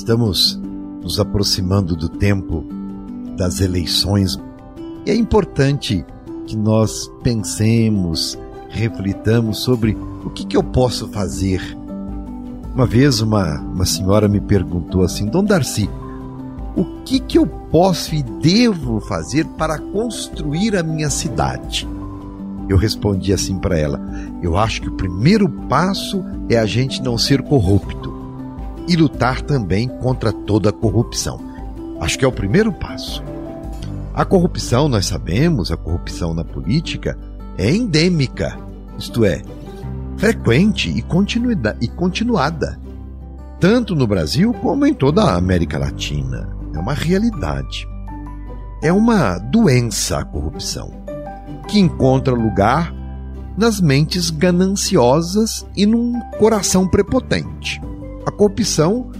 Estamos nos aproximando do tempo das eleições e é importante que nós pensemos, reflitamos sobre o que, que eu posso fazer. Uma vez uma, uma senhora me perguntou assim, Dom Darcy, o que, que eu posso e devo fazer para construir a minha cidade? Eu respondi assim para ela: eu acho que o primeiro passo é a gente não ser corrupto e lutar também contra toda a corrupção. Acho que é o primeiro passo. A corrupção, nós sabemos, a corrupção na política é endêmica, isto é, frequente e, e continuada, tanto no Brasil como em toda a América Latina. É uma realidade. É uma doença a corrupção, que encontra lugar nas mentes gananciosas e num coração prepotente. A corrupção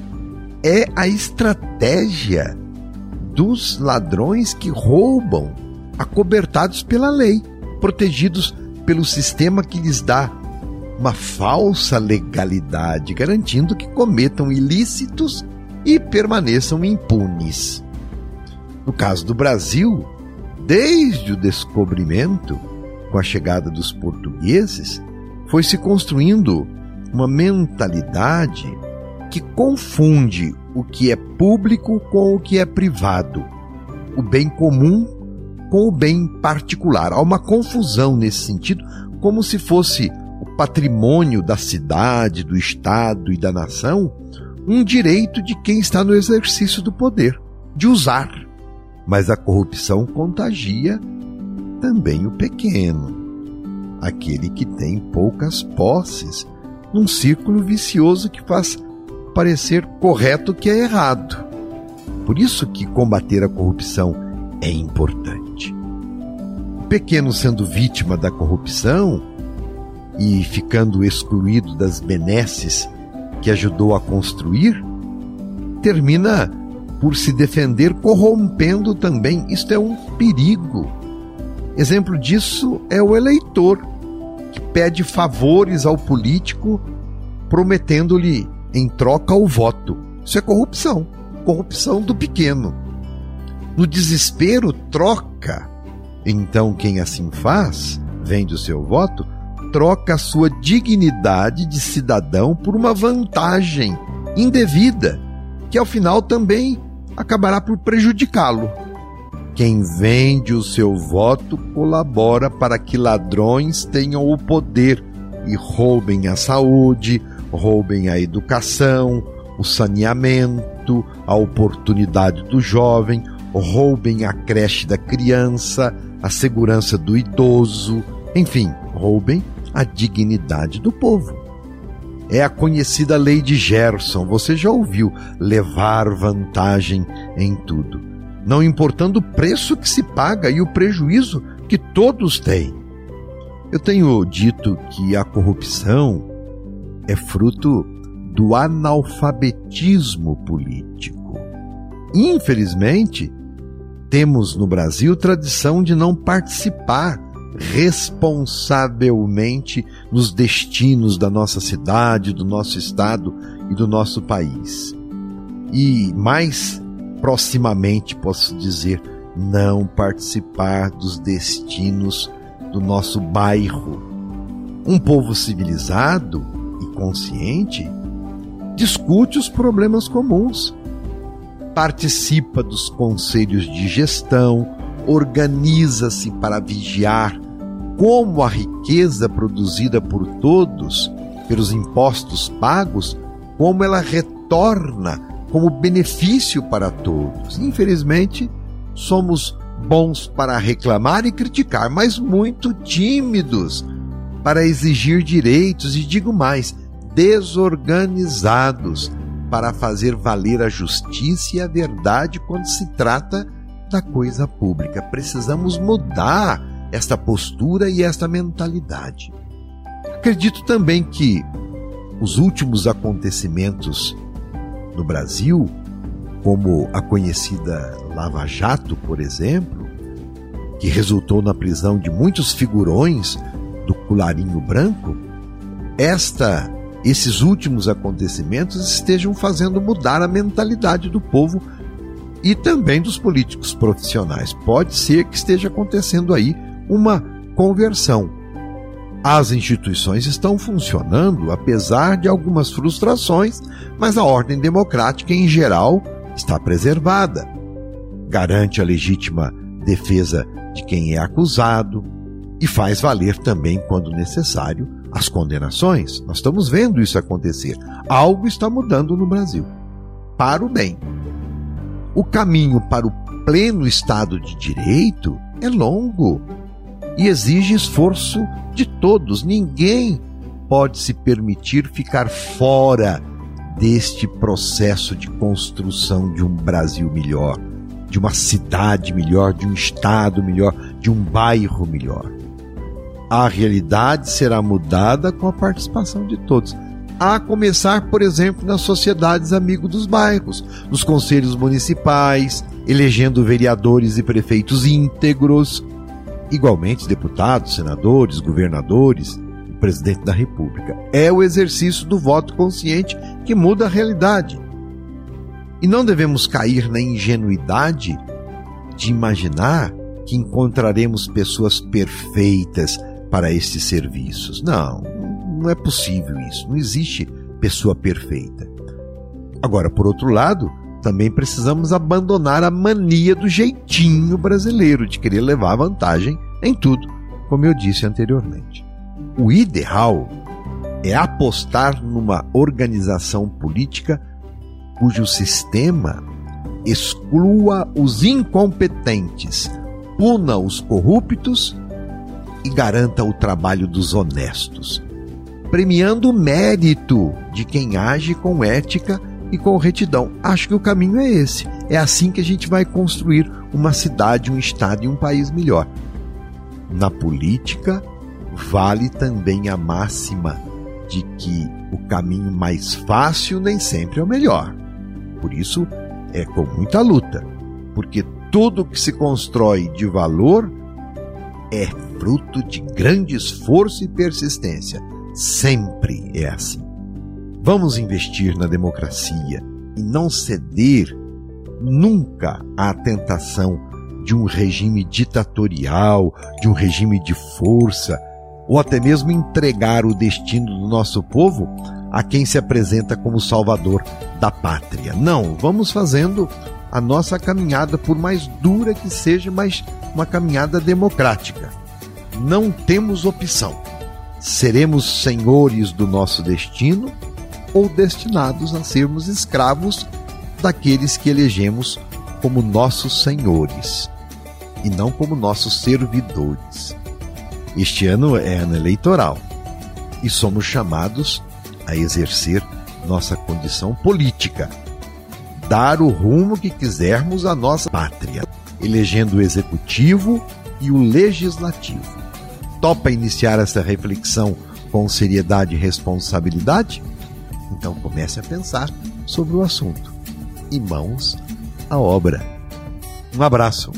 é a estratégia dos ladrões que roubam, acobertados pela lei, protegidos pelo sistema que lhes dá uma falsa legalidade, garantindo que cometam ilícitos e permaneçam impunes. No caso do Brasil, desde o descobrimento, com a chegada dos portugueses, foi se construindo uma mentalidade que confunde o que é público com o que é privado, o bem comum com o bem particular. Há uma confusão nesse sentido, como se fosse o patrimônio da cidade, do Estado e da nação um direito de quem está no exercício do poder, de usar. Mas a corrupção contagia também o pequeno, aquele que tem poucas posses, num círculo vicioso que faz parecer correto que é errado. Por isso que combater a corrupção é importante. O pequeno sendo vítima da corrupção e ficando excluído das benesses que ajudou a construir, termina por se defender corrompendo também. Isto é um perigo. Exemplo disso é o eleitor, que pede favores ao político, prometendo-lhe em troca o voto. Isso é corrupção. Corrupção do pequeno. No desespero, troca. Então, quem assim faz, vende o seu voto, troca a sua dignidade de cidadão por uma vantagem indevida, que ao final também acabará por prejudicá-lo. Quem vende o seu voto colabora para que ladrões tenham o poder e roubem a saúde, roubem a educação, o saneamento, a oportunidade do jovem, roubem a creche da criança, a segurança do idoso, enfim, roubem a dignidade do povo. É a conhecida lei de Gerson, você já ouviu, levar vantagem em tudo, não importando o preço que se paga e o prejuízo que todos têm. Eu tenho dito que a corrupção é fruto do analfabetismo político. Infelizmente, temos no Brasil tradição de não participar responsavelmente nos destinos da nossa cidade, do nosso estado e do nosso país. E mais proximamente posso dizer, não participar dos destinos do nosso bairro. Um povo civilizado e consciente discute os problemas comuns, participa dos conselhos de gestão, organiza-se para vigiar como a riqueza produzida por todos, pelos impostos pagos, como ela retorna como benefício para todos. Infelizmente, somos bons para reclamar e criticar, mas muito tímidos para exigir direitos e digo mais, desorganizados para fazer valer a justiça e a verdade quando se trata da coisa pública. Precisamos mudar esta postura e esta mentalidade. Acredito também que os últimos acontecimentos no Brasil, como a conhecida Lava Jato, por exemplo, que resultou na prisão de muitos figurões do colarinho branco, esta esses últimos acontecimentos estejam fazendo mudar a mentalidade do povo e também dos políticos profissionais. Pode ser que esteja acontecendo aí uma conversão. As instituições estão funcionando apesar de algumas frustrações, mas a ordem democrática em geral está preservada. Garante a legítima defesa de quem é acusado e faz valer também, quando necessário, as condenações. Nós estamos vendo isso acontecer. Algo está mudando no Brasil para o bem. O caminho para o pleno Estado de Direito é longo e exige esforço de todos. Ninguém pode se permitir ficar fora deste processo de construção de um Brasil melhor, de uma cidade melhor, de um Estado melhor, de um bairro melhor. A realidade será mudada com a participação de todos. A começar, por exemplo, nas sociedades amigos dos bairros, nos conselhos municipais, elegendo vereadores e prefeitos íntegros, igualmente deputados, senadores, governadores presidente da República. É o exercício do voto consciente que muda a realidade. E não devemos cair na ingenuidade de imaginar que encontraremos pessoas perfeitas para estes serviços. Não, não é possível isso. Não existe pessoa perfeita. Agora, por outro lado, também precisamos abandonar a mania do jeitinho brasileiro de querer levar vantagem em tudo, como eu disse anteriormente. O ideal é apostar numa organização política cujo sistema exclua os incompetentes, puna os corruptos e garanta o trabalho dos honestos, premiando o mérito de quem age com ética e com retidão. Acho que o caminho é esse. É assim que a gente vai construir uma cidade, um estado e um país melhor. Na política, vale também a máxima de que o caminho mais fácil nem sempre é o melhor. Por isso, é com muita luta, porque tudo que se constrói de valor é fruto de grande esforço e persistência. Sempre é assim. Vamos investir na democracia e não ceder nunca à tentação de um regime ditatorial, de um regime de força, ou até mesmo entregar o destino do nosso povo a quem se apresenta como salvador da pátria. Não, vamos fazendo a nossa caminhada, por mais dura que seja, mas uma caminhada democrática. Não temos opção. Seremos senhores do nosso destino ou destinados a sermos escravos daqueles que elegemos como nossos senhores e não como nossos servidores. Este ano é ano eleitoral e somos chamados a exercer nossa condição política, dar o rumo que quisermos à nossa pátria, elegendo o executivo e o legislativo. Topa iniciar essa reflexão com seriedade e responsabilidade? Então comece a pensar sobre o assunto. E mãos à obra. Um abraço.